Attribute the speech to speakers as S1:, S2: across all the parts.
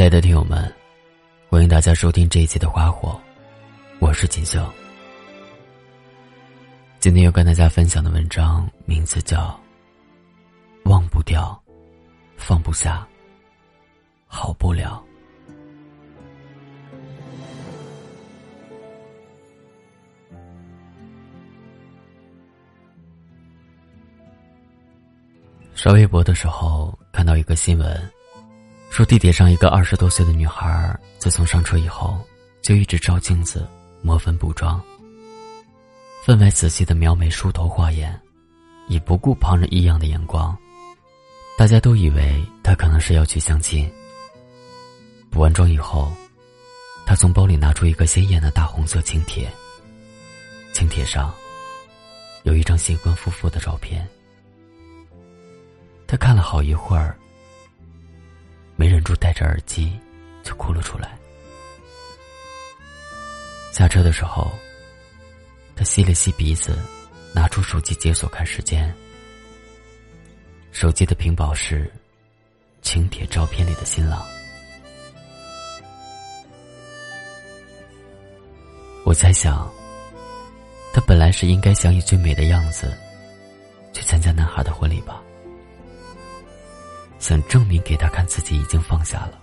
S1: 亲爱的听友们，欢迎大家收听这一期的《花火》，我是锦绣。今天要跟大家分享的文章名字叫《忘不掉，放不下，好不了》。刷微博的时候看到一个新闻。说地铁上一个二十多岁的女孩，自从上车以后，就一直照镜子、抹粉补妆，分外仔细的描眉、梳头、画眼，以不顾旁人异样的眼光。大家都以为她可能是要去相亲。补完妆以后，她从包里拿出一个鲜艳的大红色请帖。请帖上有一张新婚夫妇的照片。她看了好一会儿。没忍住，戴着耳机就哭了出来。下车的时候，他吸了吸鼻子，拿出手机解锁看时间。手机的屏保是请帖照片里的新郎。我在想，他本来是应该想以最美的样子去参加男孩的婚礼吧。想证明给他看自己已经放下了，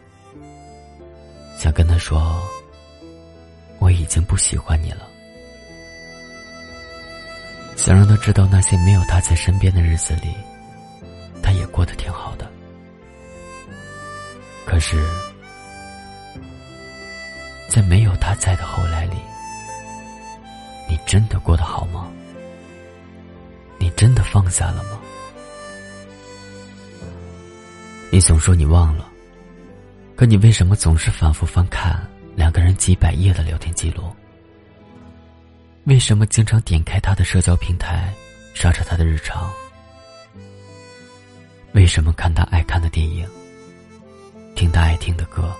S1: 想跟他说我已经不喜欢你了，想让他知道那些没有他在身边的日子里，他也过得挺好的。可是，在没有他在的后来里，你真的过得好吗？你真的放下了吗？你总说你忘了，可你为什么总是反复翻看两个人几百页的聊天记录？为什么经常点开他的社交平台，刷着他的日常？为什么看他爱看的电影，听他爱听的歌？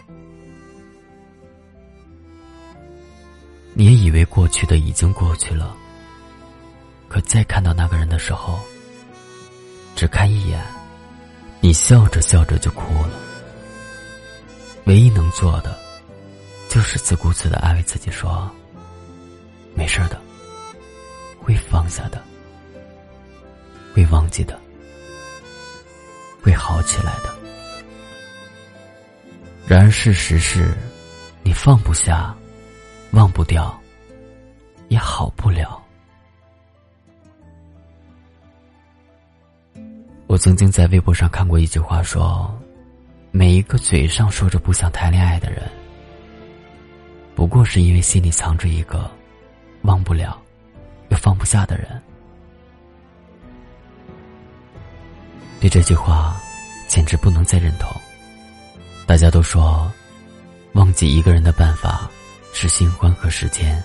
S1: 你也以为过去的已经过去了，可再看到那个人的时候，只看一眼。你笑着笑着就哭了。唯一能做的，就是自顾自的安慰自己说：“没事的，会放下的，会忘记的，会好起来的。”然而事实是，你放不下，忘不掉，也好不了。我曾经在微博上看过一句话，说：“每一个嘴上说着不想谈恋爱的人，不过是因为心里藏着一个忘不了又放不下的人。”对这句话，简直不能再认同。大家都说，忘记一个人的办法是新欢和时间。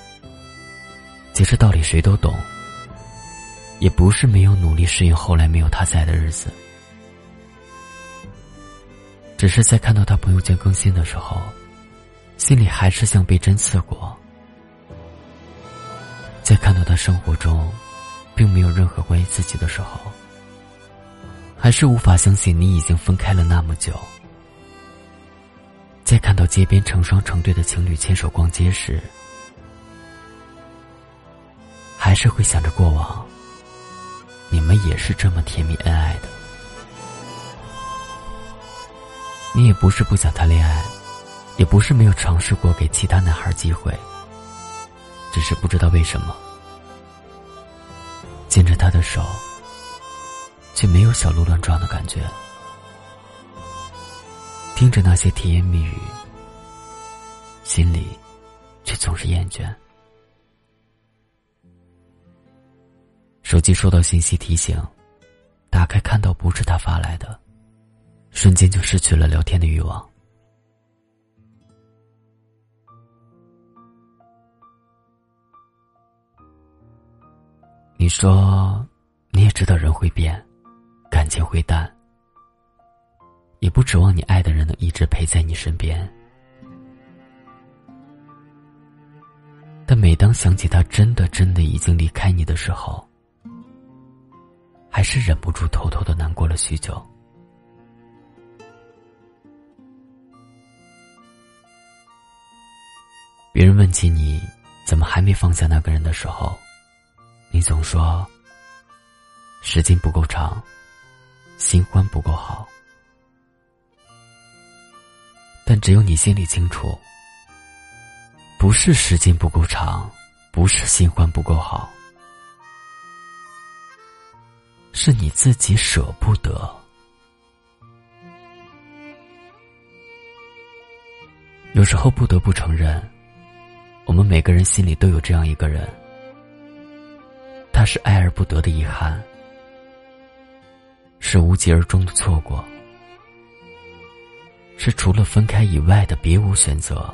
S1: 其实道理谁都懂。也不是没有努力适应后来没有他在的日子，只是在看到他朋友圈更新的时候，心里还是像被针刺过；在看到他生活中，并没有任何关于自己的时候，还是无法相信你已经分开了那么久；在看到街边成双成对的情侣牵手逛街时，还是会想着过往。也是这么甜蜜恩爱的。你也不是不想谈恋爱，也不是没有尝试过给其他男孩机会，只是不知道为什么，牵着他的手，却没有小鹿乱撞的感觉。听着那些甜言蜜语，心里却总是厌倦。手机收到信息提醒，打开看到不是他发来的，瞬间就失去了聊天的欲望。你说，你也知道人会变，感情会淡，也不指望你爱的人能一直陪在你身边。但每当想起他真的真的已经离开你的时候，还是忍不住偷偷的难过了许久。别人问起你怎么还没放下那个人的时候，你总说时间不够长，新欢不够好。但只有你心里清楚，不是时间不够长，不是新欢不够好，是你自己舍不得。有时候不得不承认，我们每个人心里都有这样一个人，他是爱而不得的遗憾，是无疾而终的错过，是除了分开以外的别无选择。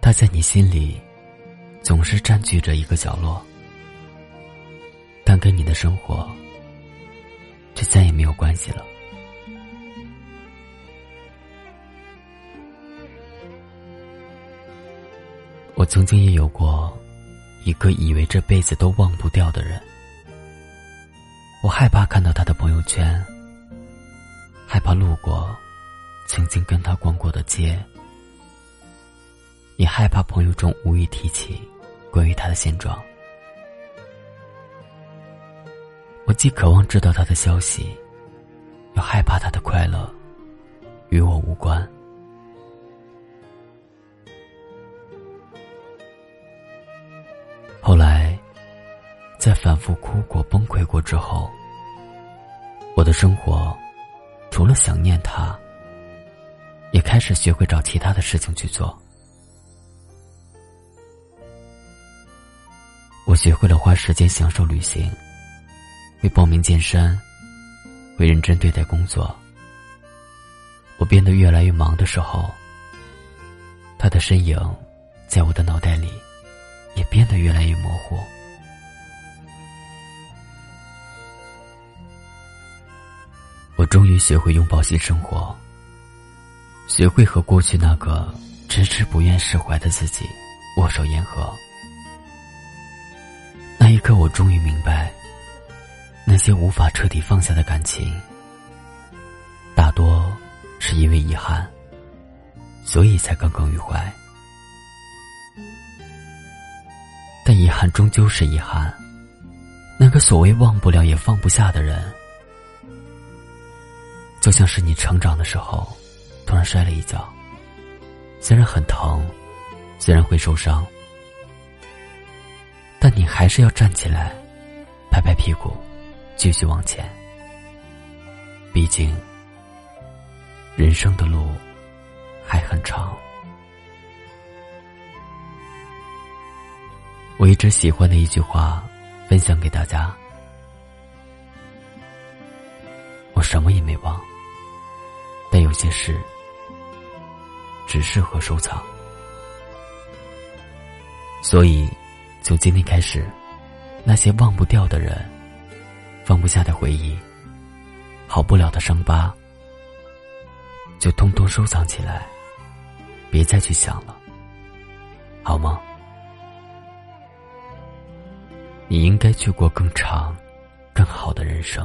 S1: 他在你心里总是占据着一个角落，但跟你的生活却再也没有关系了。我曾经也有过一个以为这辈子都忘不掉的人，我害怕看到他的朋友圈，害怕路过曾经跟他逛过的街，也害怕朋友中无意提起关于他的现状。我既渴望知道他的消息，又害怕他的快乐与我无关。后来，在反复哭过、崩溃过之后，我的生活除了想念他，也开始学会找其他的事情去做。学会了花时间享受旅行，会报名健身，会认真对待工作。我变得越来越忙的时候，他的身影在我的脑袋里。也变得越来越模糊。我终于学会拥抱新生活，学会和过去那个迟迟不愿释怀的自己握手言和。可，我终于明白，那些无法彻底放下的感情，大多是因为遗憾，所以才耿耿于怀。但遗憾终究是遗憾。那个所谓忘不了也放不下的人，就像是你成长的时候，突然摔了一跤。虽然很疼，虽然会受伤，还是要站起来，拍拍屁股，继续往前。毕竟，人生的路还很长。我一直喜欢的一句话，分享给大家。我什么也没忘，但有些事只适合收藏。所以，从今天开始，那些忘不掉的人、放不下的回忆、好不了的伤疤，就通通收藏起来，别再去想了，好吗？你应该去过更长、更好的人生。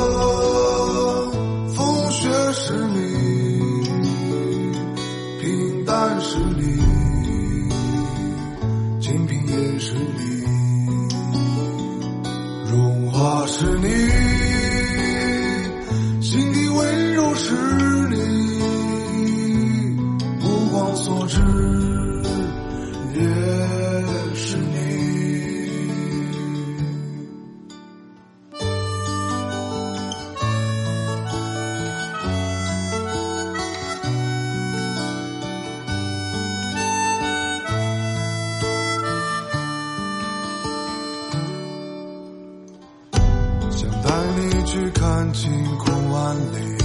S2: 也是你，荣华是你，去看晴空万里，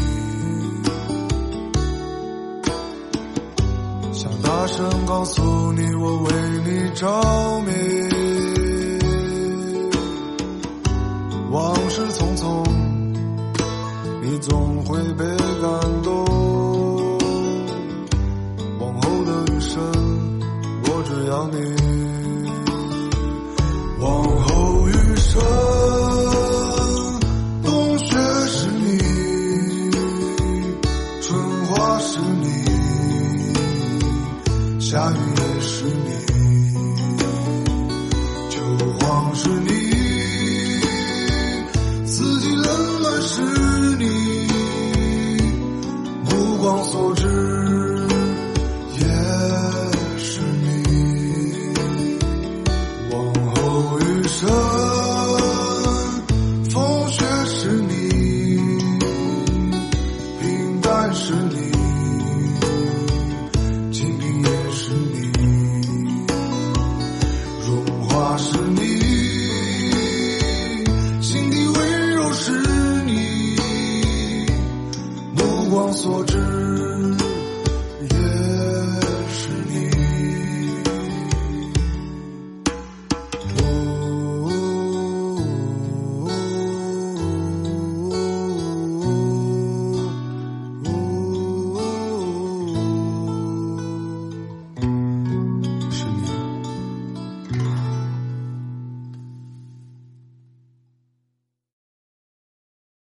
S2: 想大声告诉你我为你着迷。下雨也是你，秋黄是你，四季冷暖是你，目光所至